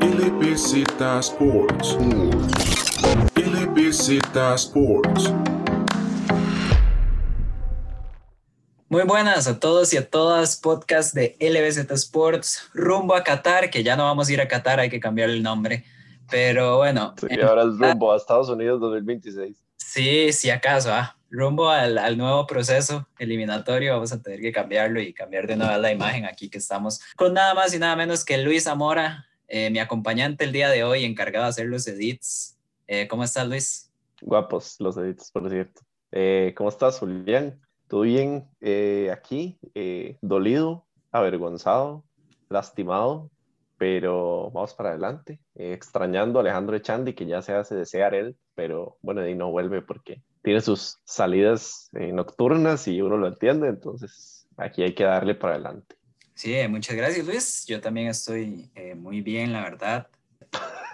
LBZ Sports. LBZ Sports. Muy buenas a todos y a todas, podcast de LBZ Sports, rumbo a Qatar, que ya no vamos a ir a Qatar, hay que cambiar el nombre, pero bueno. Sí, ahora es rumbo a Estados Unidos 2026. Sí, si acaso, ah, rumbo al, nuevo proceso eliminatorio, vamos a tener que cambiarlo y cambiar de nuevo la imagen aquí que estamos con nada más y nada menos que Luis Zamora, eh, mi acompañante el día de hoy, encargado de hacer los edits. Eh, ¿Cómo estás, Luis? Guapos los edits, por cierto. Eh, ¿Cómo estás, Julián? ¿Todo bien aquí? dolido, avergonzado, lastimado, pero vamos para adelante. extrañando a Alejandro Echandi, que ya se hace desear él, pero bueno, y no vuelve porque tiene sus salidas nocturnas y uno lo entiende, entonces aquí hay que darle para adelante. Sí, muchas gracias Luis. Yo también estoy eh, muy bien, la verdad.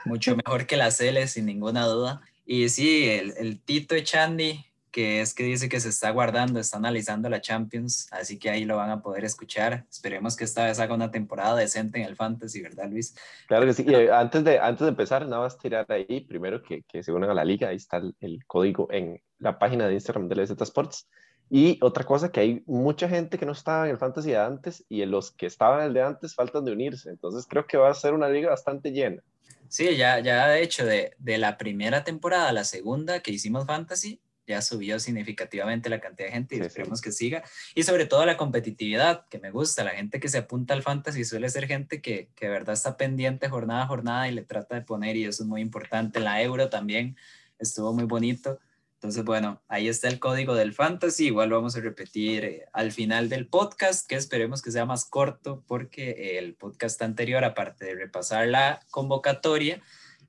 Mucho mejor que la Cele, sin ninguna duda. Y sí, el, el Tito Echandi, que es que dice que se está guardando, está analizando la Champions, así que ahí lo van a poder escuchar. Esperemos que esta vez haga una temporada decente en el Fantasy, ¿verdad, Luis? Claro que sí. Y eh, antes de, antes de empezar, nada más tirar ahí, primero que, que se unan a la liga, ahí está el, el código en la página de Instagram de LZ Sports y otra cosa que hay mucha gente que no estaba en el fantasy de antes y en los que estaban en el de antes faltan de unirse. Entonces creo que va a ser una liga bastante llena. Sí, ya, ya de hecho de, de la primera temporada a la segunda que hicimos fantasy, ya subió significativamente la cantidad de gente y esperemos que siga. Y sobre todo la competitividad, que me gusta. La gente que se apunta al fantasy suele ser gente que, que de verdad está pendiente jornada a jornada y le trata de poner, y eso es muy importante. La euro también estuvo muy bonito. Entonces, bueno, ahí está el código del fantasy. Igual lo vamos a repetir eh, al final del podcast, que esperemos que sea más corto, porque el podcast anterior, aparte de repasar la convocatoria,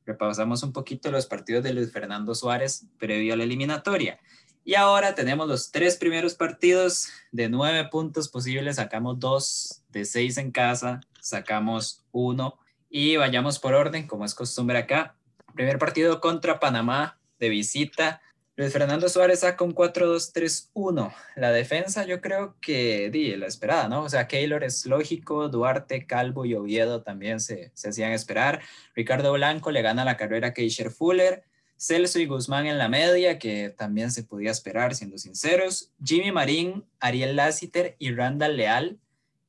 repasamos un poquito los partidos de Luis Fernando Suárez previo a la eliminatoria. Y ahora tenemos los tres primeros partidos de nueve puntos posibles. Sacamos dos de seis en casa, sacamos uno y vayamos por orden, como es costumbre acá. Primer partido contra Panamá de visita. Luis Fernando Suárez saca un 4-2-3-1. La defensa yo creo que di la esperada, ¿no? O sea, Keylor es lógico, Duarte, Calvo y Oviedo también se, se hacían esperar. Ricardo Blanco le gana la carrera a Keisher Fuller. Celso y Guzmán en la media, que también se podía esperar, siendo sinceros. Jimmy Marín, Ariel Lassiter y Randall Leal.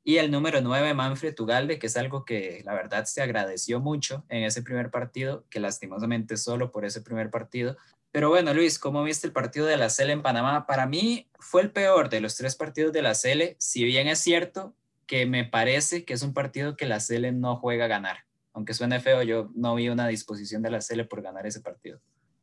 Y el número 9, Manfred Tugalde, que es algo que la verdad se agradeció mucho en ese primer partido, que lastimosamente solo por ese primer partido pero bueno, Luis, ¿cómo viste el partido de la Cele en Panamá? Para mí fue el peor de los tres partidos de la Cele, si bien es cierto que me parece que es un partido que la Cele no juega a ganar. Aunque suene feo, yo no vi una disposición de la Cele por ganar ese partido.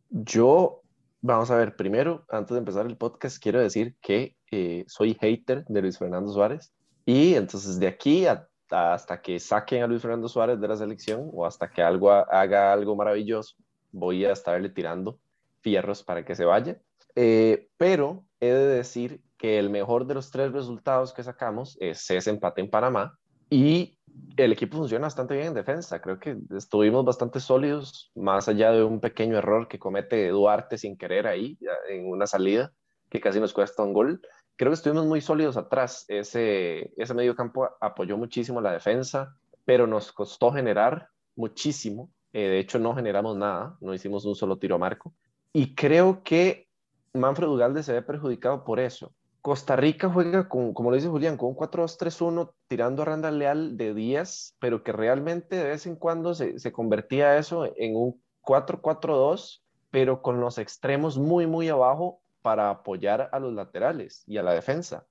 Yo, vamos a ver, primero, antes de empezar el podcast, quiero decir que eh, soy hater de Luis Fernando Suárez. Y entonces de aquí hasta que saquen a Luis Fernando Suárez de la selección o hasta que algo haga algo maravilloso, voy a estarle tirando fierros para que se vaya. Eh, pero he de decir que el mejor de los tres resultados que sacamos es ese empate en Panamá y el equipo funciona bastante bien en defensa. Creo que estuvimos bastante sólidos, más allá de un pequeño error que comete Duarte sin querer ahí en una salida que casi nos cuesta un gol. Creo que estuvimos muy sólidos atrás. Ese, ese medio campo apoyó muchísimo la defensa, pero nos costó generar muchísimo. Eh, de hecho, no generamos nada, no hicimos un solo tiro a marco. Y creo que Manfred Ugalde se ve perjudicado por eso. Costa Rica juega, con, como lo dice Julián, con un 4-2-3-1 tirando a Randa Leal de 10, pero que realmente de vez en cuando se, se convertía eso en un 4-4-2, pero con los extremos muy, muy abajo para apoyar a los laterales y a la defensa.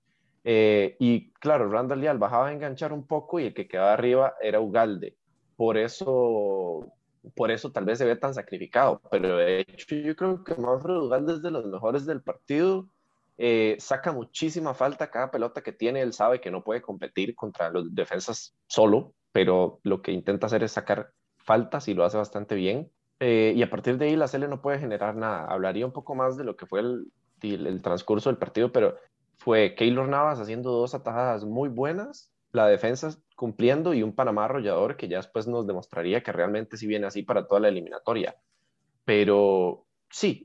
Eh, y claro, Randall Leal bajaba a enganchar un poco y el que quedaba arriba era Ugalde. Por eso por eso tal vez se ve tan sacrificado, pero de hecho yo creo que Manfred Ugalde es de los mejores del partido, eh, saca muchísima falta cada pelota que tiene, él sabe que no puede competir contra los defensas solo, pero lo que intenta hacer es sacar faltas y lo hace bastante bien. Eh, y a partir de ahí la Cele no puede generar nada. Hablaría un poco más de lo que fue el, el transcurso del partido, pero fue Keylor Navas haciendo dos atajadas muy buenas, la defensa cumpliendo y un Panamá arrollador que ya después nos demostraría que realmente sí viene así para toda la eliminatoria. Pero sí,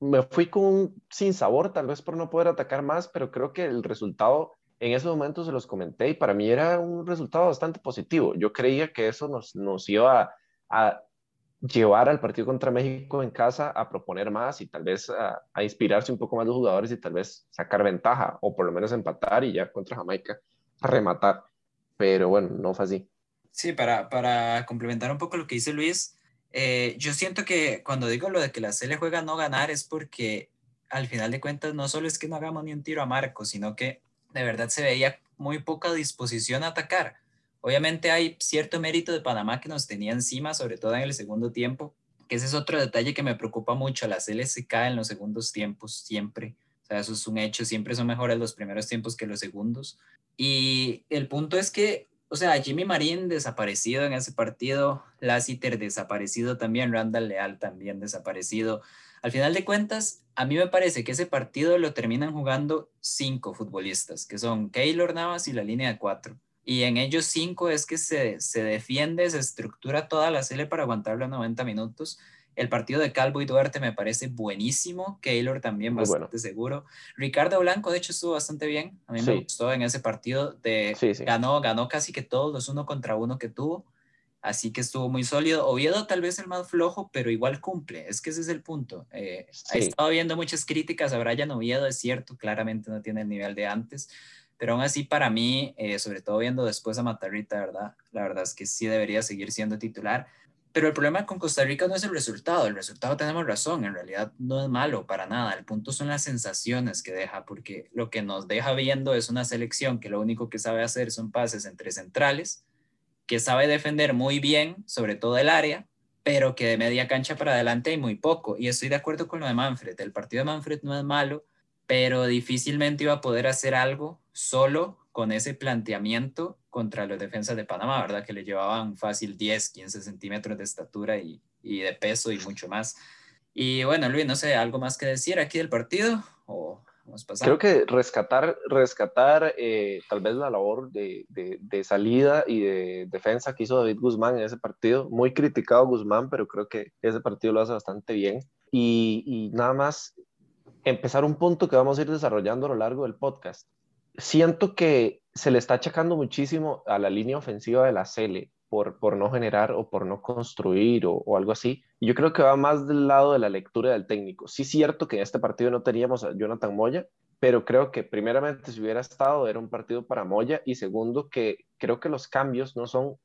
me fui con un sin sabor, tal vez por no poder atacar más, pero creo que el resultado en ese momento se los comenté y para mí era un resultado bastante positivo. Yo creía que eso nos, nos iba a, llevar al partido contra México en casa a proponer más y tal vez a, a, inspirarse un poco más los jugadores y tal vez sacar ventaja o por lo menos empatar y ya contra Jamaica rematar. Pero bueno, no fue así. Sí, para, para complementar un poco lo que dice Luis, eh, yo siento que cuando digo lo de que la le juega no ganar es porque al final de cuentas no solo es que no hagamos ni un tiro a Marco, sino que de verdad se veía muy poca disposición a atacar. Obviamente hay cierto mérito de Panamá que nos tenía encima, sobre todo en el segundo tiempo, que ese es otro detalle que me preocupa mucho. La CL se cae en los segundos tiempos siempre. Eso es un hecho. Siempre son mejores los primeros tiempos que los segundos. Y el punto es que, o sea, Jimmy Marín desaparecido en ese partido, Lassiter desaparecido también, Randall Leal también desaparecido. Al final de cuentas, a mí me parece que ese partido lo terminan jugando cinco futbolistas, que son Keylor Navas y la línea de cuatro. Y en ellos cinco es que se, se defiende, se estructura toda la serie para aguantar los 90 minutos. El partido de Calvo y Duarte me parece buenísimo. Keylor también bastante seguro. Ricardo Blanco, de hecho, estuvo bastante bien. A mí me gustó en ese partido. De, Ganó, ganó casi que todos los uno contra uno que tuvo. Así que estuvo muy sólido. Oviedo tal vez el más flojo, pero igual cumple. Es que ese es el punto. Eh, He estado viendo muchas críticas a Brian Oviedo, es cierto, claramente no tiene el nivel de antes, pero aún así para mí, eh, sobre todo viendo después a Matarrita, ¿verdad? La verdad es que sí debería seguir siendo titular. Pero el problema con Costa Rica no es el resultado, el resultado tenemos razón, en realidad no es malo para nada, el punto son las sensaciones que deja, porque lo que nos deja viendo es una selección que lo único que sabe hacer son pases entre centrales, que sabe defender muy bien, sobre todo el área, pero que de media cancha para adelante hay muy poco. Y estoy de acuerdo con lo de Manfred. El partido de Manfred no es malo, pero difícilmente iba a poder hacer algo solo con ese planteamiento contra los defensas de Panamá, ¿verdad? Que le llevaban fácil 10, 15 centímetros de estatura y, y de peso y mucho más. Y bueno, Luis, no sé, ¿algo más que decir aquí del partido? ¿O Creo que rescatar, rescatar eh, tal vez la labor de, de, salida y de defensa que hizo David Guzmán en ese partido. Muy criticado Guzmán, pero creo que ese partido lo hace bastante bien. Y nada más empezar un punto que vamos a ir desarrollando a lo largo del podcast. Siento que se le está achacando muchísimo a la línea ofensiva de la Cele por, por no generar o por no construir o, algo así. Yo creo que va más del lado de la lectura del técnico. Sí cierto que en este partido no teníamos a Jonathan Moya, pero creo que primeramente si hubiera estado era un partido para Moya y segundo que creo que los cambios no son,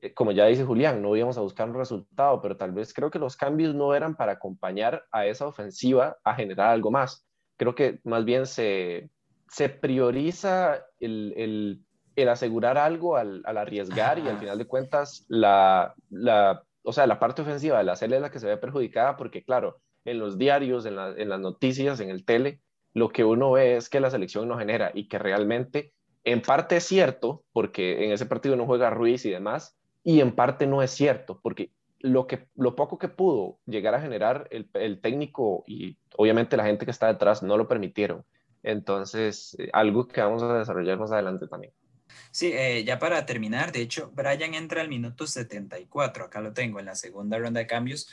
eh, como ya dice Julián, no íbamos a buscar un resultado, pero tal vez creo que los cambios no eran para acompañar a esa ofensiva a generar algo más. Creo que más bien se, se prioriza el, el el asegurar algo al, arriesgar y al final de cuentas la, la, o sea, la parte ofensiva de la serie es la que se ve perjudicada porque claro, en los diarios, en, en las noticias, en el tele, lo que uno ve es que la selección no genera y que realmente en parte es cierto porque en ese partido no juega Ruiz y demás y en parte no es cierto porque lo, que, lo poco que pudo llegar a generar el, el técnico y obviamente la gente que está detrás no lo permitieron. Entonces, eh, algo que vamos a desarrollar más adelante también. Sí, eh, ya para terminar, de hecho, Brian entra al minuto 74, acá lo tengo en la segunda ronda de cambios.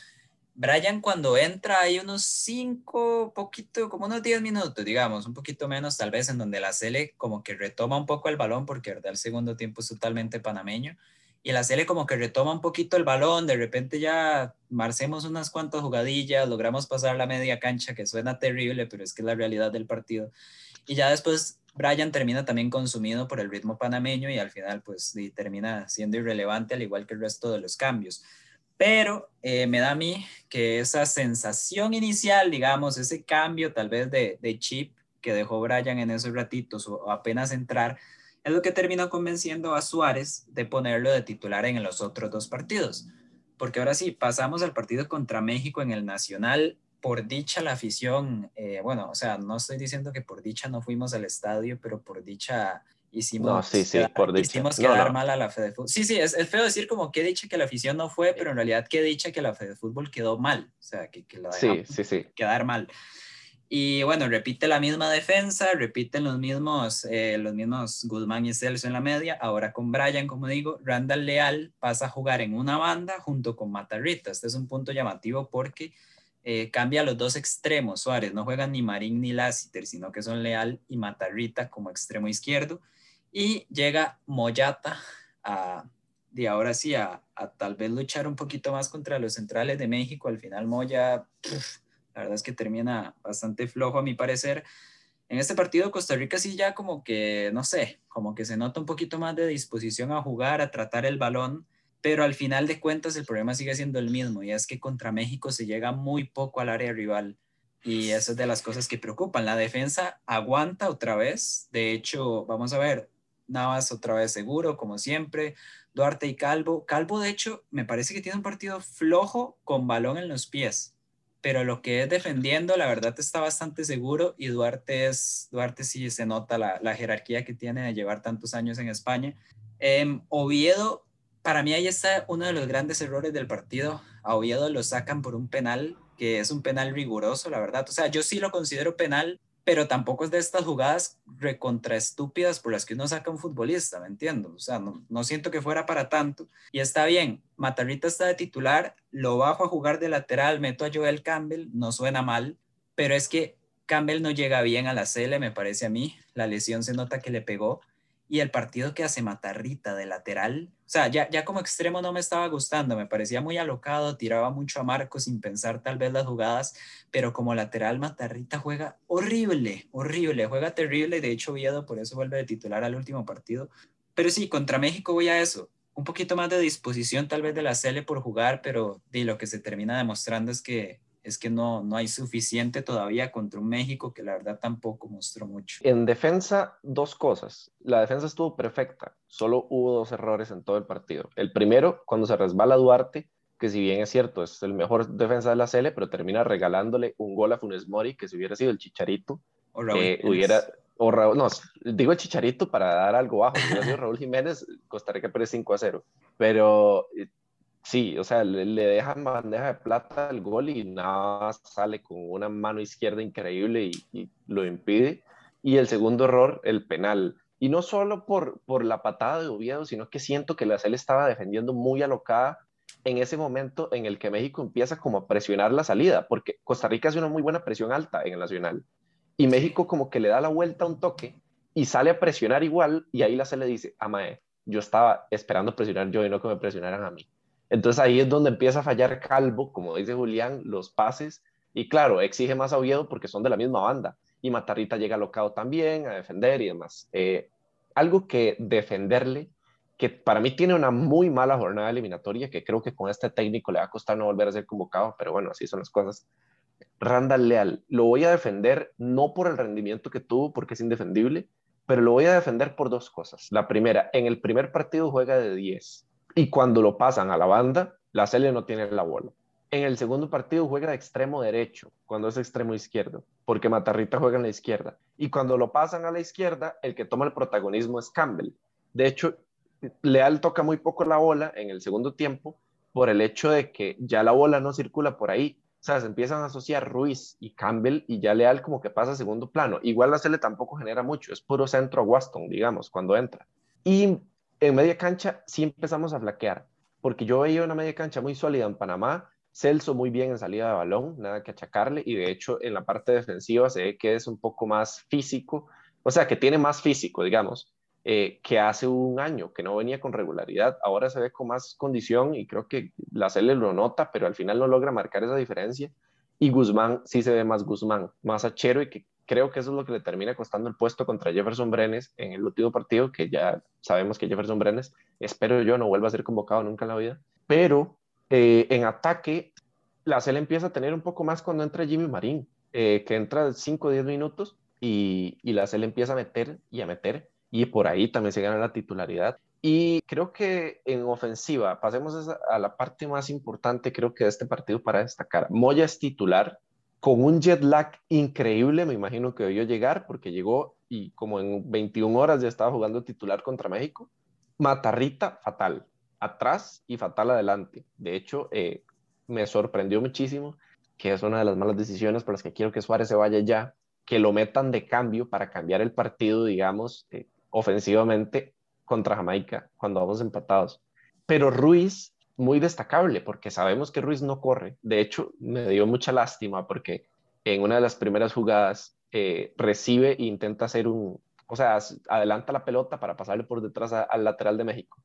Brian cuando entra hay unos 5, poquito, como unos 10 minutos, digamos, un poquito menos tal vez, en donde la Cele como que retoma un poco el balón, porque verdad el segundo tiempo es totalmente panameño, y la Cele como que retoma un poquito el balón, de repente ya marcemos unas cuantas jugadillas, logramos pasar la media cancha, que suena terrible, pero es que es la realidad del partido, y ya después Brian termina también consumido por el ritmo panameño y al final pues termina siendo irrelevante al igual que el resto de los cambios. Pero eh, me da a mí que esa sensación inicial, digamos, ese cambio tal vez de, chip que dejó Brian en esos ratitos o apenas entrar, es lo que terminó convenciendo a Suárez de ponerlo de titular en los otros dos partidos. Porque ahora sí, pasamos al partido contra México en el Nacional por dicha la afición, eh, bueno, o sea, no estoy diciendo que por dicha no fuimos al estadio, pero por dicha hicimos, no, sí, sí, por dicha. hicimos quedar mal a la Fede Fútbol. Sí, sí, es, es, feo decir como que dicha que la afición no fue, pero en realidad que dicha que la Fede Fútbol quedó mal, o sea, que, que la sí, sí, sí. quedar mal. Y bueno, repite la misma defensa, repiten los mismos, eh, los mismos Guzmán y Celso en la media, ahora con Brian, como digo, Randall Leal pasa a jugar en una banda junto con Matarrita. Este es un punto llamativo porque eh, cambia los dos extremos, Suárez, no juegan ni Marín ni Lassiter, sino que son Leal y Matarrita como extremo izquierdo, y llega Moyata a, de ahora sí, a, tal vez luchar un poquito más contra los centrales de México, al final Moya, la verdad es que termina bastante flojo a mi parecer, en este partido Costa Rica sí ya como que, no sé, como que se nota un poquito más de disposición a jugar, a tratar el balón, pero al final de cuentas el problema sigue siendo el mismo y es que contra México se llega muy poco al área rival y eso es de las cosas que preocupan. La defensa aguanta otra vez, de hecho, vamos a ver, Navas otra vez seguro, como siempre, Duarte y Calvo. Calvo, de hecho, me parece que tiene un partido flojo con balón en los pies pero lo que es defendiendo, la verdad está bastante seguro y Duarte, es, Duarte sí se nota la, la jerarquía que tiene de llevar tantos años en España. Eh, Oviedo, para mí ahí está uno de los grandes errores del partido. A Oviedo lo sacan por un penal, que es un penal riguroso, la verdad. O sea, yo sí lo considero penal, pero tampoco es de estas jugadas recontra estúpidas por las que uno saca a un futbolista, ¿me entiendo? O sea, no, no, siento que fuera para tanto. Y está bien, Matarrita está de titular, lo bajo a jugar de lateral, meto a Joel Campbell, no suena mal, pero es que Campbell no llega bien a la CL, me parece a mí. La lesión se nota que le pegó y el partido que hace Matarrita de lateral, o sea, ya, ya como extremo no me estaba gustando, me parecía muy alocado, tiraba mucho a Marco sin pensar tal vez las jugadas, pero como lateral Matarrita juega horrible, horrible, juega terrible, de hecho Viedo por eso vuelve de titular al último partido, pero sí, contra México voy a eso, un poquito más de disposición tal vez de la Cele por jugar, pero de lo que se termina demostrando es que es que no, no hay suficiente todavía contra un México que la verdad tampoco mostró mucho. En defensa, dos cosas. La defensa estuvo perfecta, solo hubo dos errores en todo el partido. El primero, cuando se resbala Duarte, que si bien es cierto, es el mejor defensa de la Cele, pero termina regalándole un gol a Funes Mori, que si hubiera sido el Chicharito, o eh, hubiera, o Raúl, no, digo el Chicharito para dar algo bajo, si hubiera sido Raúl Jiménez, Costa Rica pierde 5 a 0, pero Sí, o sea, le, dejan bandeja de plata el gol y nada sale con una mano izquierda increíble y, lo impide. Y el segundo error, el penal. Y no solo por, por la patada de Oviedo, sino que siento que la CL estaba defendiendo muy alocada en ese momento en el que México empieza como a presionar la salida, porque Costa Rica hace una muy buena presión alta en el Nacional. Y México como que le da la vuelta a un toque y sale a presionar igual y ahí la CL dice, Amae, yo estaba esperando presionar yo y no que me presionaran a mí. Entonces ahí es donde empieza a fallar Calvo, como dice Julián, los pases. Y claro, exige más a Oviedo porque son de la misma banda. Y Matarrita llega locado también a defender y demás. Eh, algo que defenderle, que para mí tiene una muy mala jornada eliminatoria, que creo que con este técnico le va a costar no volver a ser convocado, pero bueno, así son las cosas. Randall Leal, lo voy a defender no por el rendimiento que tuvo, porque es indefendible, pero lo voy a defender por dos cosas. La primera, en el primer partido juega de 10 y cuando lo pasan a la banda, la Cele no tiene la bola. En el segundo partido juega de extremo derecho, cuando es extremo izquierdo, porque Matarrita juega en la izquierda. Y cuando lo pasan a la izquierda, el que toma el protagonismo es Campbell. De hecho, Leal toca muy poco la bola en el segundo tiempo por el hecho de que ya la bola no circula por ahí. O sea, se empiezan a asociar Ruiz y Campbell y ya Leal como que pasa a segundo plano. Igual la Cele tampoco genera mucho, es puro centro a Waston, digamos, cuando entra. Y en media cancha sí empezamos a flaquear, porque yo veía una media cancha muy sólida en Panamá, Celso muy bien en salida de balón, nada que achacarle, y de hecho en la parte defensiva se ve que es un poco más físico, o sea, que tiene más físico, digamos, eh, que hace un año, que no venía con regularidad, ahora se ve con más condición y creo que la Cele lo nota, pero al final no logra marcar esa diferencia. Y Guzmán sí se ve más Guzmán, más achero y que creo que eso es lo que le termina costando el puesto contra Jefferson Brenes en el último partido, que ya sabemos que Jefferson Brenes, espero yo, no vuelva a ser convocado nunca en la vida. Pero eh, en ataque, la CL empieza a tener un poco más cuando entra Jimmy Marín, eh, que entra 5 o 10 minutos y, y la CL empieza a meter y a meter, y por ahí también se gana la titularidad. Y creo que en ofensiva, pasemos a la parte más importante, creo que de este partido para destacar. Moya es titular, con un jet lag increíble, me imagino que debió llegar porque llegó y como en 21 horas ya estaba jugando titular contra México. Matarrita, fatal, atrás y fatal adelante. De hecho, eh, me sorprendió muchísimo, que es una de las malas decisiones por las que quiero que Suárez se vaya ya, que lo metan de cambio para cambiar el partido, digamos, eh, ofensivamente contra Jamaica, cuando vamos empatados. Pero Ruiz muy destacable porque sabemos que Ruiz no corre. De hecho, me dio mucha lástima porque en una de las primeras jugadas eh, recibe e intenta hacer un, o sea, adelanta la pelota para pasarle por detrás al lateral de México.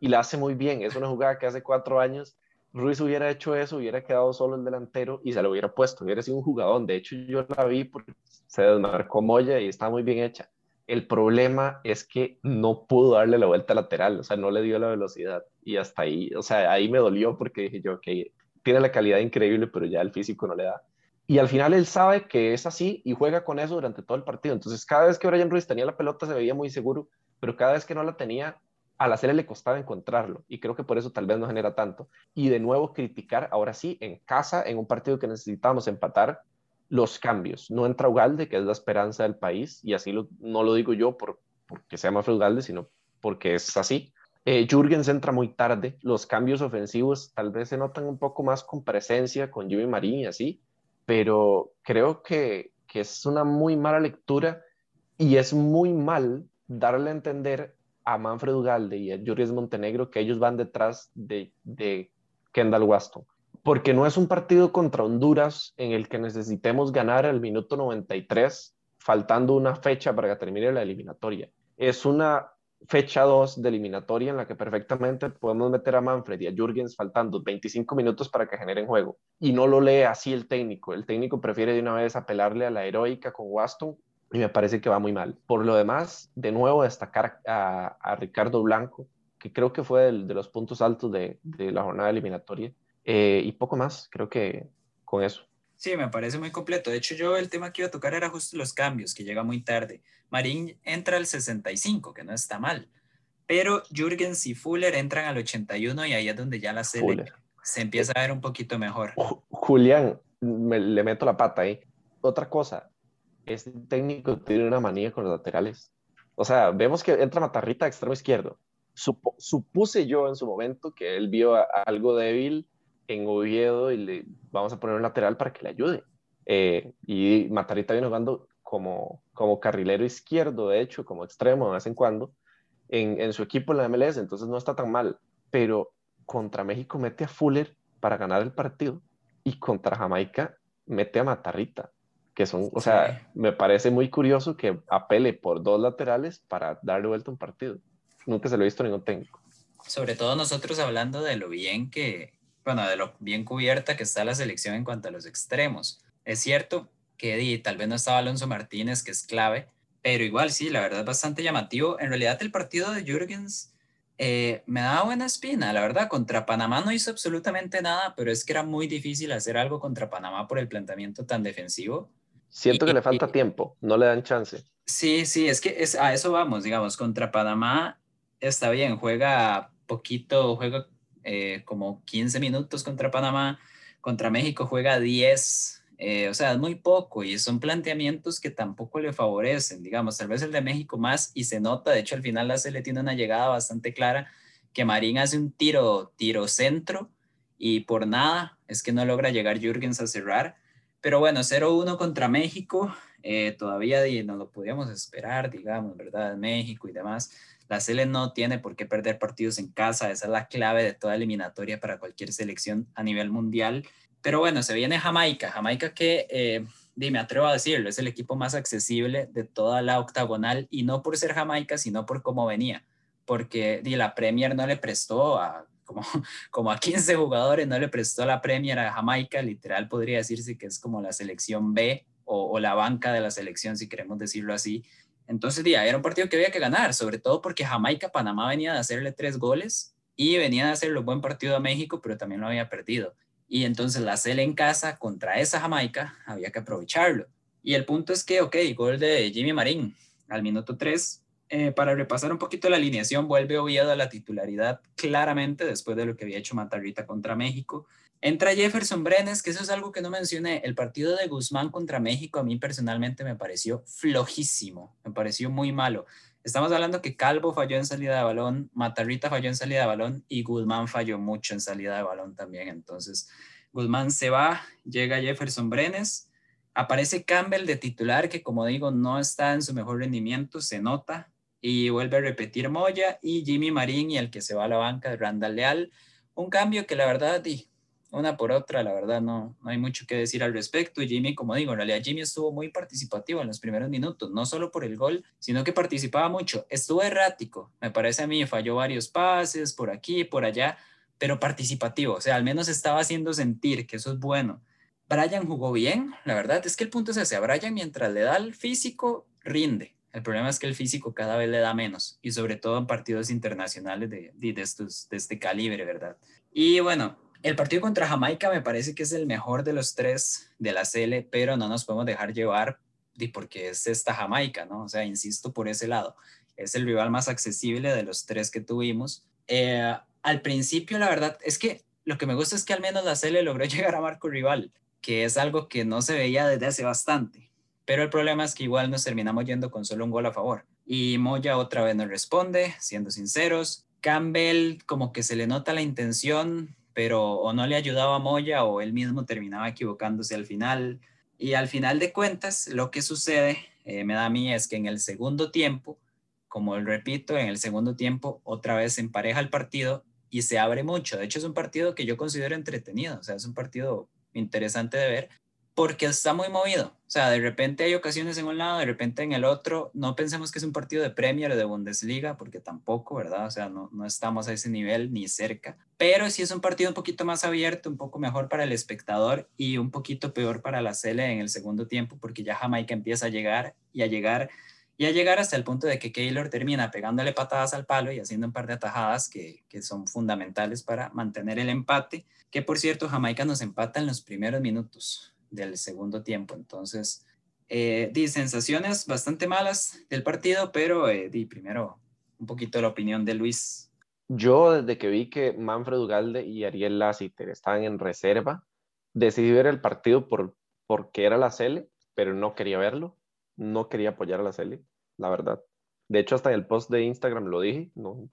Y la hace muy bien. Es una jugada que hace cuatro años Ruiz hubiera hecho eso, hubiera quedado solo el delantero y se lo hubiera puesto, hubiera sido un jugador. De hecho, yo la vi porque se desmarcó Moya y está muy bien hecha. El problema es que no pudo darle la vuelta lateral, o sea, no le dio la velocidad y hasta ahí, o sea, ahí me dolió porque dije yo, ok, tiene la calidad increíble, pero ya el físico no le da. Y al final él sabe que es así y juega con eso durante todo el partido. Entonces, cada vez que Brian Ruiz tenía la pelota se veía muy seguro, pero cada vez que no la tenía, a la serie le costaba encontrarlo y creo que por eso tal vez no genera tanto. Y de nuevo criticar, ahora sí, en casa, en un partido que necesitábamos empatar, los cambios. No entra Ugalde, que es la esperanza del país, y así no lo digo yo por, porque sea más Ugalde, sino porque es así. Eh, Jürgens entra muy tarde, los cambios ofensivos tal vez se notan un poco más con presencia, con Jimmy Marín y así, pero creo que, que es una muy mala lectura y es muy mal darle a entender a Manfred Ugalde y a Jürgens Montenegro que ellos van detrás de, de Kendall Waston porque no es un partido contra Honduras en el que necesitemos ganar al minuto 93, faltando una fecha para que termine la eliminatoria. Es una fecha 2 de eliminatoria en la que perfectamente podemos meter a Manfred y a Jürgens faltando 25 minutos para que generen juego. Y no lo lee así el técnico. El técnico prefiere de una vez apelarle a la heroica con Waston y me parece que va muy mal. Por lo demás, de nuevo destacar a, Ricardo Blanco, que creo que fue de los puntos altos de la jornada eliminatoria eh, y poco más, creo que con eso. Sí, me parece muy completo. De hecho, yo el tema que iba a tocar era justo los cambios, que llega muy tarde. Marín entra al 65, que no está mal. Pero Jürgens y Fuller entran al 81 y ahí es donde ya la serie se empieza a ver un poquito mejor. Julián, le meto la pata ahí. Otra cosa, este técnico tiene una manía con los laterales. O sea, vemos que entra Matarrita extremo izquierdo. supuse yo en su momento que él vio algo débil en Oviedo y le vamos a poner un lateral para que le ayude. Eh, y Matarita viene jugando como, como carrilero izquierdo, de hecho, como extremo de vez en cuando, en, en su equipo en la MLS, entonces no está tan mal. Pero contra México mete a Fuller para ganar el partido y contra Jamaica mete a Matarrita, que son, o sea, me parece muy curioso que apele por dos laterales para darle vuelta a un partido. Nunca se lo he visto ningún técnico. Sobre todo nosotros hablando de lo bien que, bueno, de lo bien cubierta que está la selección en cuanto a los extremos. Es cierto que tal vez no estaba Alonso Martínez, que es clave, pero igual sí, la verdad es bastante llamativo. En realidad el partido de Jürgens eh, me daba buena espina, la verdad. Contra Panamá no hizo absolutamente nada, pero es que era muy difícil hacer algo contra Panamá por el planteamiento tan defensivo. Siento que le falta tiempo, no le dan chance. Sí, sí, es que es, a eso vamos, digamos, contra Panamá está bien, juega poquito, juega eh, como 15 minutos contra Panamá, contra México juega 10, eh, o sea, es muy poco y son planteamientos que tampoco le favorecen, digamos, tal vez el de México más y se nota, de hecho al final la se le tiene una llegada bastante clara, que Marín hace un tiro, tiro centro y por nada es que no logra llegar Jürgens a cerrar, pero bueno, 0-1 contra México, eh, todavía no lo podíamos esperar, digamos, ¿verdad? México y demás la Sele no tiene por qué perder partidos en casa, esa es la clave de toda eliminatoria para cualquier selección a nivel mundial. Pero bueno, se viene Jamaica, Jamaica que, eh, me atrevo a decirlo, es el equipo más accesible de toda la octagonal y no por ser Jamaica, sino por cómo venía, porque di, la Premier no le prestó a como, como a 15 jugadores, no le prestó la Premier a Jamaica, literal podría decirse que es como la selección B o, la banca de la selección, si queremos decirlo así, entonces, día, era un partido que había que ganar, sobre todo porque Jamaica, Panamá venía de hacerle tres goles y venía de hacerle un buen partido a México, pero también lo había perdido. Y entonces la CL en casa contra esa Jamaica había que aprovecharlo. Y el punto es que, ok, gol de Jimmy Marín al minuto 3. Eh, para repasar un poquito la alineación, vuelve Oviedo a la titularidad claramente después de lo que había hecho Matarrita contra México. Entra Jefferson Brenes, que eso es algo que no mencioné. El partido de Guzmán contra México a mí personalmente me pareció flojísimo, me pareció muy malo. Estamos hablando que Calvo falló en salida de balón, Matarrita falló en salida de balón y Guzmán falló mucho en salida de balón también. Entonces, Guzmán se va, llega Jefferson Brenes, aparece Campbell de titular, que como digo, no está en su mejor rendimiento, se nota, y vuelve a repetir Moya y Jimmy Marín y el que se va a la banca, Randall Leal un cambio que la verdad, y una por otra, la verdad no, no hay mucho que decir al respecto. Jimmy, como digo, en realidad Jimmy estuvo muy participativo en los primeros minutos, no solo por el gol, sino que participaba mucho. Estuvo errático, me parece a mí, falló varios pases por aquí, por allá, pero participativo, o sea, al menos estaba haciendo sentir que eso es bueno. Brian jugó bien, la verdad es que el punto es ese, a Brian mientras le da el físico, rinde. El problema es que el físico cada vez le da menos, y sobre todo en partidos internacionales de, de, estos, de este calibre, ¿verdad? Y bueno, el partido contra Jamaica me parece que es el mejor de los tres de la CL, pero no nos podemos dejar llevar porque es esta Jamaica, ¿no? O sea, insisto por ese lado. Es el rival más accesible de los tres que tuvimos. Eh, al principio, la verdad, es que lo que me gusta es que al menos la CL logró llegar a marco rival, que es algo que no se veía desde hace bastante. Pero el problema es que igual nos terminamos yendo con solo un gol a favor. Y Moya otra vez nos responde, siendo sinceros. Campbell como que se le nota la intención pero o no le ayudaba a Moya o él mismo terminaba equivocándose al final. Y al final de cuentas, lo que sucede, eh, me da a es que en el segundo tiempo, como repito, en el segundo tiempo otra vez empareja el partido y se abre mucho. De hecho, es un partido que yo considero entretenido, o sea, es un partido interesante de ver porque está muy movido. O sea, de repente hay ocasiones en un lado, de repente en el otro. No pensemos que es un partido de Premier o de Bundesliga, porque tampoco, ¿verdad? O sea, no, no estamos a ese nivel ni cerca. Pero sí es un partido un poquito más abierto, un poco mejor para el espectador y un poquito peor para la Cele en el segundo tiempo, porque ya Jamaica empieza a llegar y a llegar y a llegar hasta el punto de que Keylor termina pegándole patadas al palo y haciendo un par de atajadas que, que son fundamentales para mantener el empate, que por cierto Jamaica nos empata en los primeros minutos del segundo tiempo. Entonces, eh, di sensaciones bastante malas del partido, pero eh, di primero un poquito la opinión de Luis. Yo desde que vi que Manfred Ugalde y Ariel Lassiter estaban en reserva, decidí ver el partido por, porque era la Cele, pero no quería verlo, no quería apoyar a la Cele, la verdad. De hecho, hasta en el post de Instagram lo dije, no,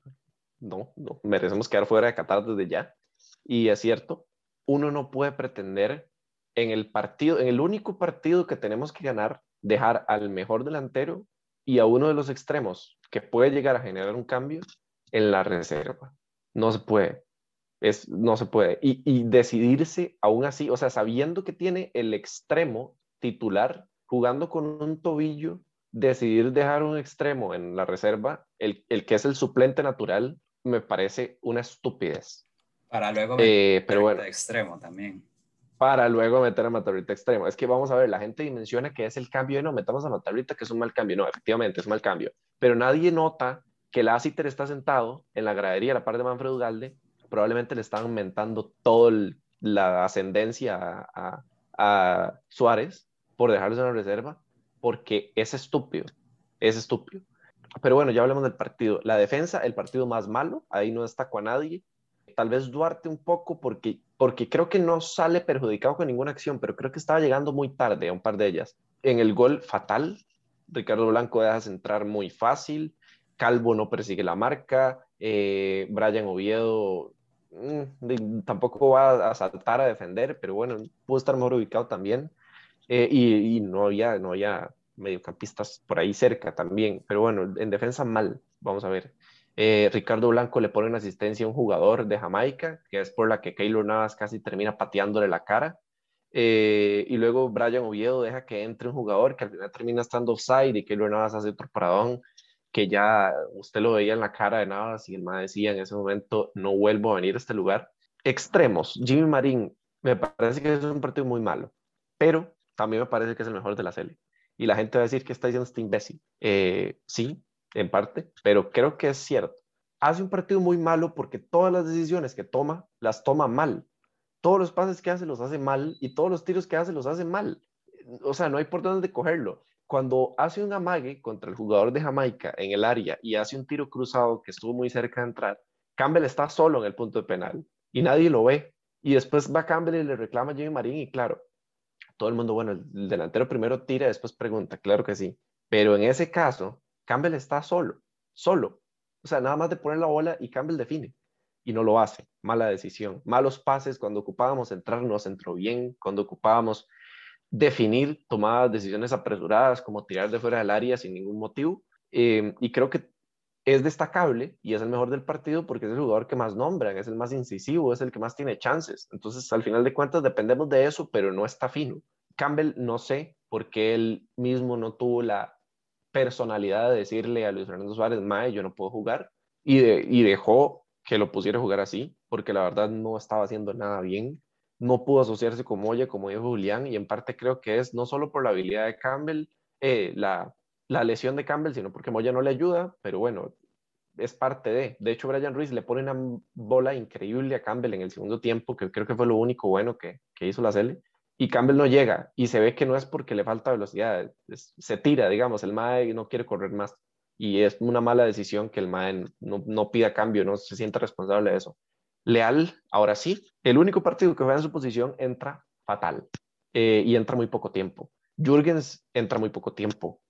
no, no, merecemos quedar fuera de Qatar desde ya. Y es cierto, uno no puede pretender en el partido, en el único partido que tenemos que ganar, dejar al mejor delantero y a uno de los extremos que puede llegar a generar un cambio en la reserva. No se puede. Es, no se puede. Y, y decidirse aún así, o sea, sabiendo que tiene el extremo titular jugando con un tobillo, decidir dejar un extremo en la reserva, el, el que es el suplente natural, me parece una estupidez. Para luego eh, pero bueno, extremo también para luego meter a Matabrita extremo. Es que vamos a ver, la gente dimensiona que es el cambio y no, metamos a Matabrita que es un mal cambio. No, efectivamente es un mal cambio. Pero nadie nota que el Aciter está sentado en la gradería a la par de Manfred Ugalde. Probablemente le están aumentando toda la ascendencia a, Suárez por dejarse en la reserva, porque es estúpido. Es estúpido. Pero bueno, ya hablemos del partido. La defensa, el partido más malo, ahí no destacó a nadie. Tal vez Duarte un poco porque porque creo que no sale perjudicado con ninguna acción, pero creo que estaba llegando muy tarde a un par de ellas. En el gol fatal, Ricardo Blanco deja centrar muy fácil, Calvo no persigue la marca, eh, Brian Oviedo mm, tampoco va a saltar a defender, pero bueno, pudo estar mejor ubicado también. Eh, y, y, no, había, no había mediocampistas por ahí cerca también, pero bueno, en defensa mal, vamos a ver. Eh, Ricardo Blanco le pone una asistencia a un jugador de Jamaica, que es por la que Keylor Navas casi termina pateándole la cara. Eh, y luego Brian Oviedo deja que entre un jugador que al final termina estando offside y Keylor Navas hace otro paradón que ya usted lo veía en la cara de Navas y el más decía en ese momento no vuelvo a venir a este lugar. Extremos, Jimmy Marín, me parece que es un partido muy malo, pero también me parece que es el mejor de la serie. Y la gente va a decir que está diciendo este imbécil. Eh, sí, en parte, pero creo que es cierto. Hace un partido muy malo porque todas las decisiones que toma las toma mal. Todos los pases que hace los hace mal y todos los tiros que hace los hace mal. O sea, no hay por dónde cogerlo. Cuando hace un amague contra el jugador de Jamaica en el área y hace un tiro cruzado que estuvo muy cerca de entrar, Campbell está solo en el punto de penal y nadie lo ve. Y después va Campbell y le reclama a Jimmy Marín y claro, todo el mundo, bueno, el delantero primero tira, después pregunta, claro que sí. Pero en ese caso, Campbell está solo, solo. O sea, nada más de poner la bola y Campbell define. Y no lo hace. Mala decisión. Malos pases. Cuando ocupábamos entrar, nos entró bien. Cuando ocupábamos definir, tomaba decisiones apresuradas, como tirar de fuera del área sin ningún motivo. Em, y creo que es destacable y es el mejor del partido porque es el jugador que más nombran, es el más incisivo, es el que más tiene chances. Entonces, al final de cuentas, dependemos de eso, pero no está fino. Campbell, no sé por qué él mismo no tuvo la personalidad de decirle a Luis Fernando Suárez, Mae, yo no puedo jugar, y, dejó que lo pusiera a jugar así, porque la verdad no estaba haciendo nada bien. No pudo asociarse con Moya, como dijo Julián, y en parte creo que es no solo por la habilidad de Campbell, eh, la, la lesión de Campbell, sino porque Moya no le ayuda, pero bueno, es parte de. De hecho, Brian Ruiz le pone una bola increíble a Campbell en el segundo tiempo, que creo que fue lo único bueno que, que hizo la Cele, y Campbell no llega, y se ve que no es porque le falta velocidad, se tira, digamos, el Mae no quiere correr más, y es una mala decisión que el Mae no, no pida cambio, no se sienta responsable de eso. Leal, ahora sí, el único partido que juega en su posición entra fatal, eh, y entra muy poco tiempo. Jürgens entra muy poco tiempo.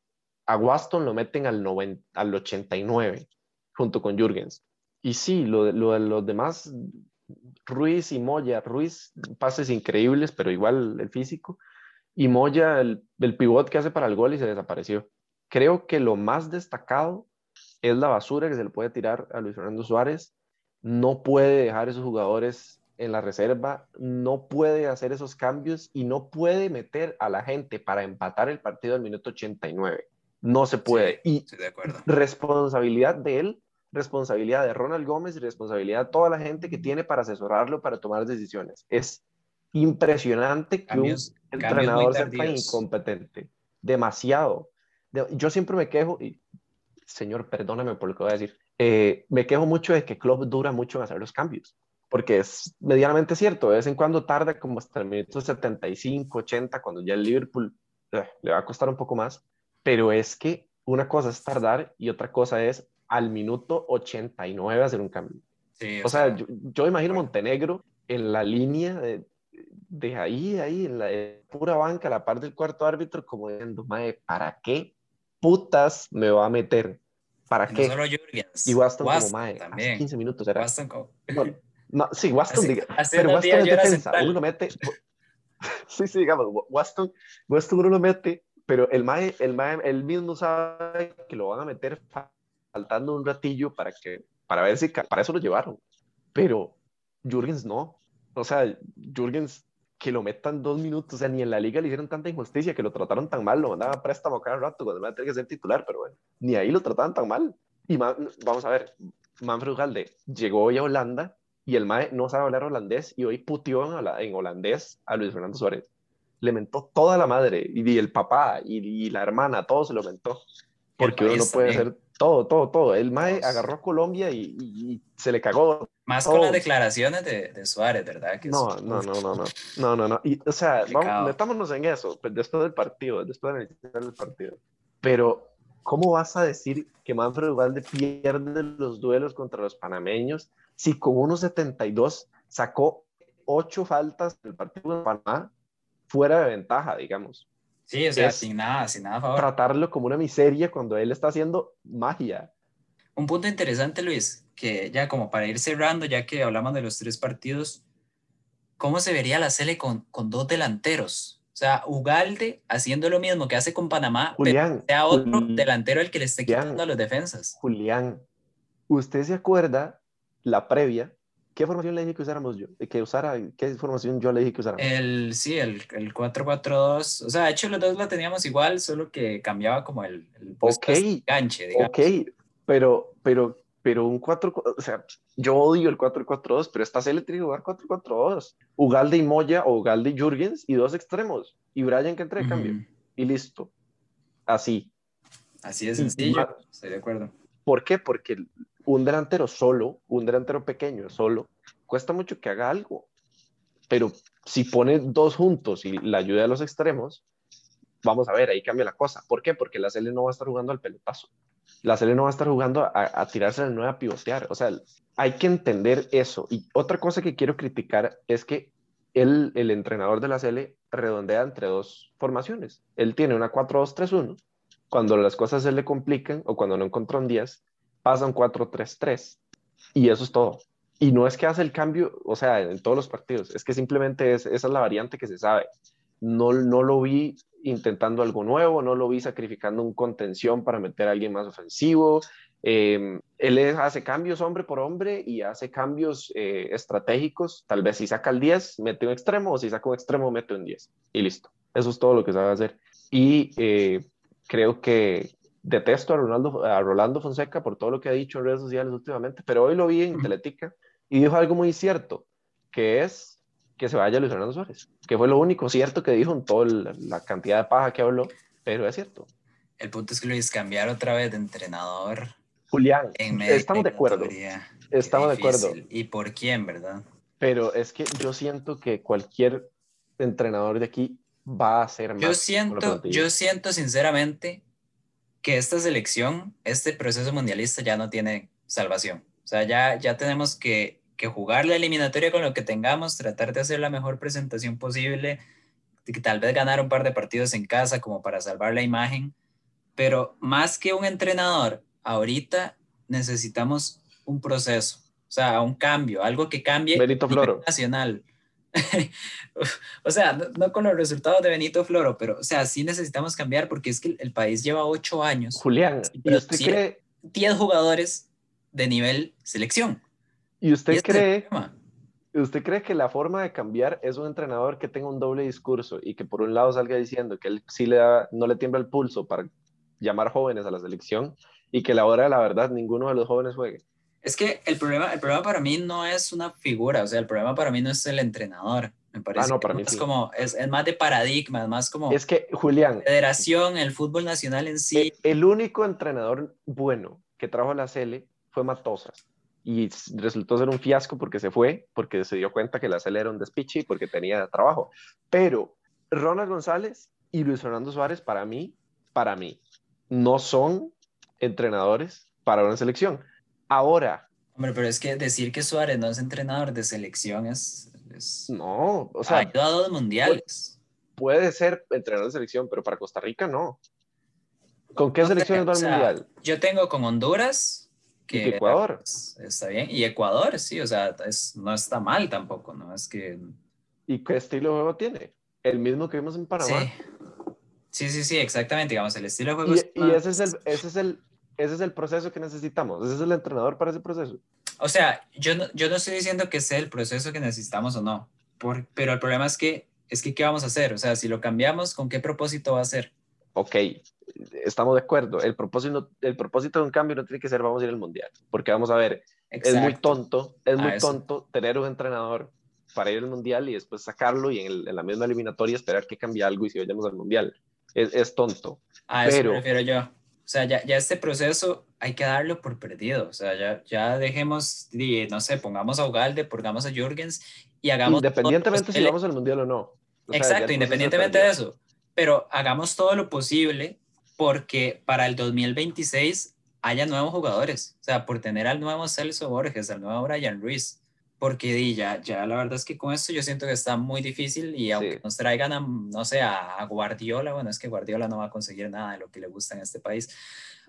A Waston lo meten al, 90, al 89 junto con Jürgens. Y sí, lo, de los demás, Ruiz y Moya, Ruiz, pases increíbles, pero igual el físico. Y Moya, el, el pivot que hace para el gol y se desapareció. Creo que lo más destacado es la basura que se le puede tirar a Luis Fernando Suárez. No puede dejar esos jugadores en la reserva, no puede hacer esos cambios y no puede meter a la gente para empatar el partido al minuto 89. No se puede. y de acuerdo. responsabilidad de él responsabilidad de Ronald Gómez y responsabilidad de toda la gente que tiene para asesorarlo, para tomar decisiones. Es impresionante que un entrenador sea tan incompetente. Demasiado. yo siempre me quejo, y señor, perdóname por lo que voy a decir, eh, me quejo mucho de que Klopp dura mucho en hacer los cambios, porque es medianamente cierto, de vez en cuando tarda como hasta el minuto 75, 80, cuando ya el Liverpool eh, le va a costar un poco más, pero es que una cosa es tardar y otra cosa es al minuto 89 hacer un cambio. o sea, yo, imagino Montenegro en la línea de, de ahí, ahí, en la pura banca, a la par del cuarto árbitro, como diciendo, madre, ¿para qué putas me va a meter? ¿Para qué? No solo Jürgens. Y Waston, como, madre, hace 15 minutos era. Waston como... No, sí, Waston, diga, pero Waston es defensa, uno lo mete... sí, sí, digamos, Waston, Waston uno lo mete, pero el mae, el mae, él mismo sabe que lo van a meter faltando un ratillo para que, para ver si, para eso lo llevaron. Pero Jürgens no. O sea, Jürgens que lo metan dos minutos, o sea, ni en la liga le hicieron tanta injusticia, que lo trataron tan mal, lo mandaban a préstamo cada rato cuando va a tener que ser titular, pero bueno, ni ahí lo trataban tan mal. Y vamos a ver, Manfred Galde llegó hoy a Holanda y el MAE no sabe hablar holandés y hoy putió en, holandés a Luis Fernando Suárez. Le mentó toda la madre y, el papá y, la hermana, todo se lo mentó. Porque uno no puede ser todo, todo, todo. El MAE agarró a Colombia y, se le cagó. Más con las declaraciones de, Suárez, ¿verdad? no, no, no, no, no, no, no, no. Y, o sea, vamos, metámonos en eso, pues, después del partido, después del partido. Pero, ¿cómo vas a decir que Manfred Ugalde pierde los duelos contra los panameños si con unos 72 sacó ocho faltas del partido de Panamá fuera de ventaja, digamos? Sí, o sea, sin nada, sin nada a favor. Tratarlo como una miseria cuando él está haciendo magia. Un punto interesante, Luis, que ya como para ir cerrando, ya que hablamos de los tres partidos, ¿cómo se vería la Sele con, con dos delanteros? O sea, Ugalde haciendo lo mismo que hace con Panamá, Julián, pero sea otro delantero el que le esté quitando a los defensas. Julián, ¿usted se acuerda la previa ¿Qué formación le dije que usáramos yo? Que usara, ¿Qué formación yo le dije que usáramos? El, sí, el, el 4-4-2. O sea, de hecho los dos la teníamos igual, solo que cambiaba como el, el okay, ganche, digamos. Ok, pero, pero, pero un 4, o sea, yo odio el 4-4-2, pero esta serie tiene que jugar 4-4-2. Ugalde y Moya o Ugalde y Jurgens y dos extremos. Y Brian que entre de cambio. Y listo. Así. Así de sencillo, estoy de acuerdo. ¿Por qué? Porque un delantero solo, un delantero pequeño solo, cuesta mucho que haga algo. Pero si pone dos juntos y la ayuda de los extremos, vamos a ver, ahí cambia la cosa. ¿Por qué? Porque la CL no va a estar jugando al pelotazo. La CL no va a estar jugando a, a tirarse al 9 a pivotear. O sea, hay que entender eso. Y otra cosa que quiero criticar es que él, el entrenador de la CL redondea entre dos formaciones. Él tiene una 4-2-3-1. Cuando las cosas se le complican o cuando no encontró un 10, pasa un 4-3-3 y eso es todo. Y no es que hace el cambio, o sea, en todos los partidos, es que simplemente es, esa es la variante que se sabe. No, no lo vi intentando algo nuevo, no lo vi sacrificando un contención para meter a alguien más ofensivo, Eh, él hace cambios hombre por hombre y hace cambios eh, estratégicos. Tal vez si saca el 10, mete un extremo, o si saca un extremo, mete un 10. Y listo. Eso es todo lo que sabe hacer. Y eh, creo que detesto a, Ronaldo, a Rolando Fonseca por todo lo que ha dicho en redes sociales últimamente, pero hoy lo vi en Teletica y dijo algo muy cierto, que es que se vaya Luis Fernando Suárez, que fue lo único cierto que dijo en toda la cantidad de paja que habló, pero es cierto. El punto es que Luis, cambiar otra vez de entrenador Julián, estamos de acuerdo. Estamos de acuerdo. ¿Y por quién, verdad? Pero es que yo siento que cualquier entrenador de aquí va a ser más. Yo siento, yo siento sinceramente que esta selección, este proceso mundialista ya no tiene salvación. O sea, ya, ya tenemos que, que jugar la eliminatoria con lo que tengamos, tratar de hacer la mejor presentación posible, que tal vez ganar un par de partidos en casa como para salvar la imagen, pero más que un entrenador ahorita necesitamos un proceso, o sea, un cambio, algo que cambie Benito Floro. nacional. o sea, no, con los resultados de Benito Floro, pero, o sea, sí necesitamos cambiar porque es que el país lleva ocho años. Julián, ¿y usted cree? Diez jugadores de nivel selección. ¿Y usted cree? ¿Usted cree que la forma de cambiar es un entrenador que tenga un doble discurso y que por un lado salga diciendo que él sí le da, no le tiembla el pulso para llamar jóvenes a la selección y que la hora de la verdad ninguno de los jóvenes juegue. Es que el problema, el problema para mí no es una figura, o sea, el problema para mí no es el entrenador. Me parece ah, no, para mí es como, es, es, más de paradigma, es más como... Es que, Julián... Federación, el fútbol nacional en sí. El, el único entrenador bueno que trajo a la Cele fue Matosas. Y resultó ser un fiasco porque se fue, porque se dio cuenta que la Cele era un despiche y porque tenía trabajo. Pero Ronald González y Luis Fernando Suárez, para mí, para mí, no son entrenadores para una selección. Ahora. Hombre, pero es que decir que Suárez no es entrenador de selección es. no, o sea. Ha ido a dos mundiales. Puede, ser entrenador de selección, pero para Costa Rica no. ¿Con qué selección va al mundial? Yo tengo con Honduras. Que ¿Y Ecuador. está bien. Y Ecuador, sí, o sea, no está mal tampoco, ¿no? Es que. ¿Y qué estilo de juego tiene? El mismo que vimos en Panamá. Sí. Sí, sí, sí, exactamente. Digamos, el estilo de juego. Y, ese, es el, ese, es el, ese es el proceso que necesitamos. Ese es el entrenador para ese proceso. O sea, yo no, yo no estoy diciendo que sea el proceso que necesitamos o no. Por, pero el problema es que, es que, ¿qué vamos a hacer? O sea, si lo cambiamos, ¿con qué propósito va a ser? Ok, estamos de acuerdo. El propósito, el propósito de un cambio no tiene que ser vamos a ir al mundial. Porque vamos a ver, es muy tonto, es muy tonto tener un entrenador para ir al mundial y después sacarlo y en, en, la misma eliminatoria esperar que cambie algo y si vayamos al mundial es, es tonto. A eso pero... prefiero yo. O sea, ya, ya, este proceso hay que darlo por perdido. O sea, ya, ya dejemos, no sé, pongamos a Ugalde, pongamos a Jürgens y hagamos... Independientemente si vamos al Mundial o no. O Exacto, independientemente de eso. Pero hagamos todo lo posible porque para el 2026 haya nuevos jugadores. O sea, por tener al nuevo Celso Borges, al nuevo Brian Ruiz, porque ya, ya la verdad es que con esto yo siento que está muy difícil y aunque nos traigan, a, no sé, a, Guardiola, bueno, es que Guardiola no va a conseguir nada de lo que le gusta en este país.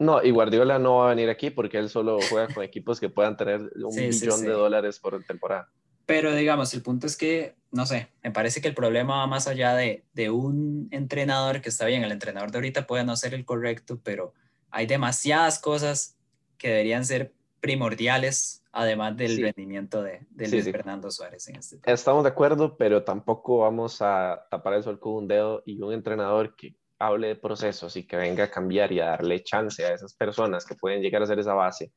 No, y Guardiola no va a venir aquí porque él solo juega con equipos que puedan tener un millón de dólares por temporada. Pero digamos, el punto es que, no sé, me parece que el problema va más allá de, de un entrenador que está bien, el entrenador de ahorita puede no ser el correcto, pero hay demasiadas cosas que deberían ser primordiales además del rendimiento de, Luis Fernando Suárez en este Estamos de acuerdo, pero tampoco vamos a tapar el sol con un dedo y un entrenador que hable de procesos y que venga a cambiar y a darle chance a esas personas que pueden llegar a ser esa base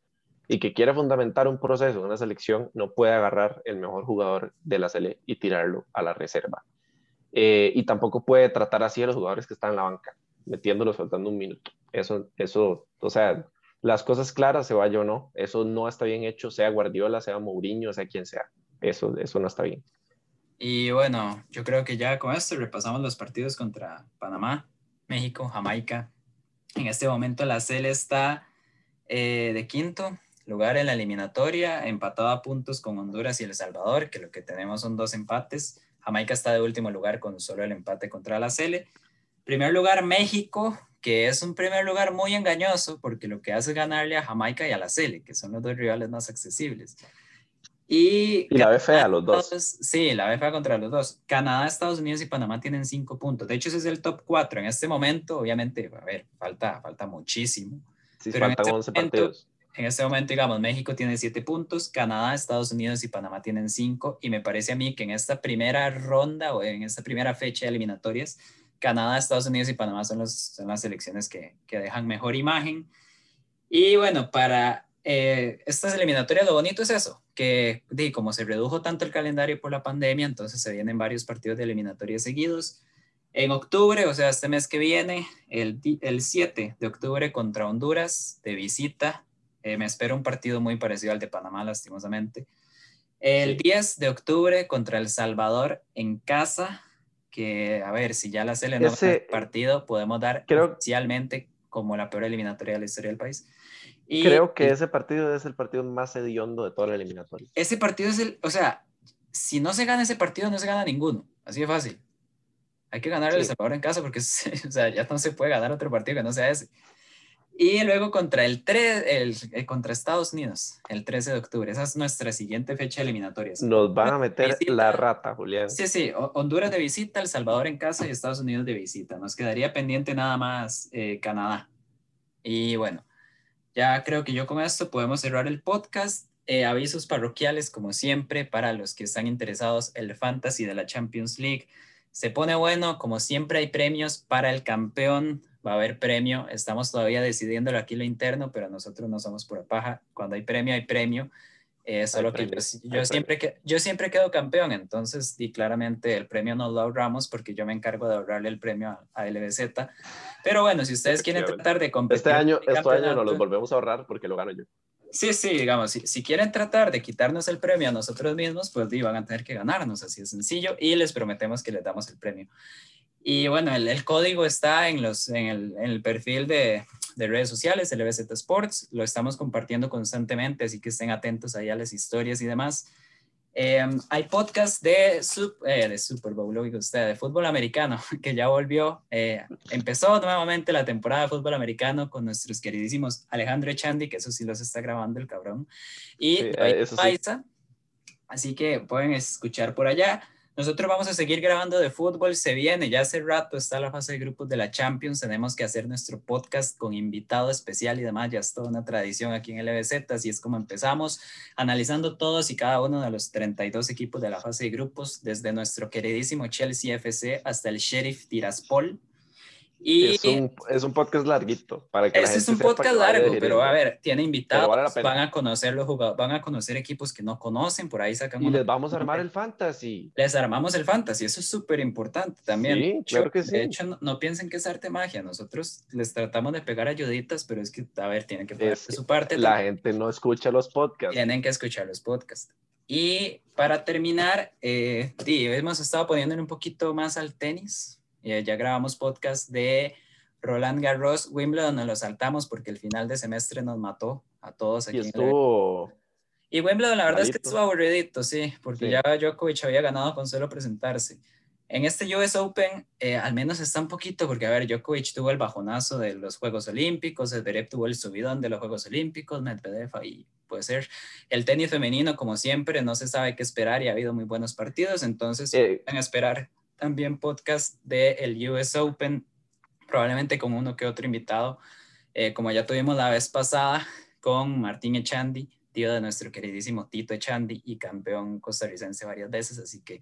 y que quiera fundamentar un proceso, una selección, no puede agarrar el mejor jugador de la sele y tirarlo a la reserva. Eh, y tampoco puede tratar así a los jugadores que están en la banca, metiéndolos faltando un minuto. Eso, eso, o sea, las cosas claras, se vaya o no. Eso no está bien hecho, sea Guardiola, sea Mourinho, sea quien sea. Eso, eso no está bien. Y bueno, yo creo que ya con esto repasamos los partidos contra Panamá, México, Jamaica. En este momento la CEL está eh, de quinto lugar en la eliminatoria, empatado a puntos con Honduras y El Salvador, que lo que tenemos son dos empates. Jamaica está de último lugar con solo el empate contra la CEL. Primer lugar, México, que es un primer lugar muy engañoso porque lo que hace es ganarle a Jamaica y a la Cele, que son los dos rivales más accesibles. Y, y la ve fea, los dos. Sí, la ve fea contra los dos. Canadá, Estados Unidos y Panamá tienen cinco puntos. De hecho, ese es el top cuatro. En este momento, obviamente, a ver, falta, falta muchísimo. Sí, pero faltan 11 este partidos. en este momento, digamos, México tiene siete puntos, Canadá, Estados Unidos y Panamá tienen cinco, y me parece a mí que en esta primera ronda o en esta primera fecha de eliminatorias, Canadá, Estados Unidos y Panamá son, los, son las selecciones que, que dejan mejor imagen. Y bueno, para eh, estas eliminatorias lo bonito es eso, que como se redujo tanto el calendario por la pandemia, entonces se vienen varios partidos de eliminatorias seguidos. En octubre, o sea, este mes que viene, el, el 7 de octubre contra Honduras, de visita. Eh, me espero un partido muy parecido al de Panamá, lastimosamente. El 10 de octubre contra El Salvador en casa, que a ver, si ya la se el partido, podemos dar creo, oficialmente como la peor eliminatoria de la historia del país. Y, Creo que ese partido es el partido más hediondo de toda la eliminatoria. Ese partido es el, o sea, si no se gana ese partido, no se gana ninguno. Así de fácil. Hay que ganar el Salvador en casa porque o sea, ya no se puede ganar otro partido que no sea ese. Y luego contra el 3, el, eh, contra Estados Unidos, el 13 de octubre. Esa es nuestra siguiente fecha de eliminatorias. Nos van a meter la rata, Julián. Sí, sí. Honduras de visita, El Salvador en casa y Estados Unidos de visita. Nos quedaría pendiente nada más eh, Canadá. Y bueno, ya creo que yo con esto podemos cerrar el podcast. Eh, avisos parroquiales, como siempre, para los que están interesados, el Fantasy de la Champions League. Se pone bueno, como siempre hay premios para el campeón, va a haber premio, estamos todavía decidiéndolo aquí lo interno, pero nosotros no somos pura paja, cuando hay premio hay premio, eh, solo que yo, siempre que yo siempre quedo campeón, entonces y claramente el premio no lo ahorramos porque yo me encargo de ahorrarle el premio a, LBZ. Pero bueno, si ustedes quieren tratar de competir. Este año, este año nos los volvemos a ahorrar porque lo gano yo. Sí, sí, digamos, si, quieren tratar de quitarnos el premio a nosotros mismos, pues van a tener que ganarnos, así de sencillo, y les prometemos que les damos el premio. Y bueno, el, código está en, los, en, el, en el perfil de, de redes sociales, LBZ Sports, lo estamos compartiendo constantemente, así que estén atentos ahí a las historias y demás. Em, hay podcast de, eh, de Super Bowl, usted, de fútbol americano, que ya volvió. Eh, empezó nuevamente la temporada de fútbol americano con nuestros queridísimos Alejandro Echandi, que eso sí los está grabando el cabrón, y sí, Paisa. Así que pueden escuchar por allá. Nosotros vamos a seguir grabando de fútbol, se viene, ya hace rato está la fase de grupos de la Champions, tenemos que hacer nuestro podcast con invitado especial y demás, ya es toda una tradición aquí en LBZ, así es como empezamos, analizando todos y cada uno de los 32 equipos de la fase de grupos, desde nuestro queridísimo Chelsea FC hasta el Sheriff Tiraspol, y es un, es un podcast larguito. Para que este es un podcast largo, pero a ver, tiene invitados, van a conocer los jugadores, van a conocer equipos que no conocen, por ahí sacan. Y les vamos a armar el fantasy. Les armamos el fantasy, eso es súper importante también. Sí, claro que sí. De hecho, no, piensen que es arte magia, nosotros les tratamos de pegar ayuditas, pero es que, a ver, tienen que poner su parte. La gente no escucha los podcasts. Tienen que escuchar los podcasts. Y para terminar, eh, hemos estado poniéndole un poquito más al tenis ya grabamos podcast de Roland Garros, Wimbledon nos lo saltamos porque el final de semestre nos mató a todos aquí. Y estuvo... Y Wimbledon la verdad es que estuvo aburridito, sí, porque ya Djokovic había ganado con solo presentarse. En este US Open eh, al menos está un poquito, porque a ver, Djokovic tuvo el bajonazo de los Juegos Olímpicos, Zverev tuvo el subidón de los Juegos Olímpicos, Medvedev ahí puede ser. El tenis femenino, como siempre, no se sabe qué esperar y ha habido muy buenos partidos, entonces eh, pueden esperar también podcast del el US Open, probablemente con uno que otro invitado, eh, como ya tuvimos la vez pasada con Martín Echandi, tío de nuestro queridísimo Tito Echandi y campeón costarricense varias veces, así que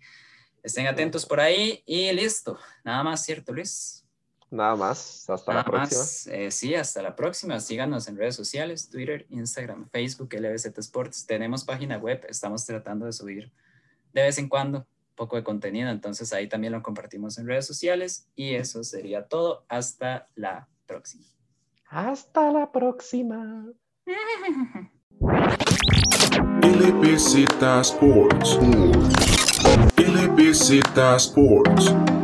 estén atentos por ahí y listo. Nada más, ¿cierto, Luis? Nada más, hasta la próxima. Eh, sí, hasta la próxima. Síganos en redes sociales, Twitter, Instagram, Facebook, LBZ Sports. Tenemos página web, estamos tratando de subir de vez en cuando poco de contenido, entonces ahí también lo compartimos en redes sociales y eso sería todo. Hasta la próxima. Hasta la próxima. LBZ Sports. LBZ Sports.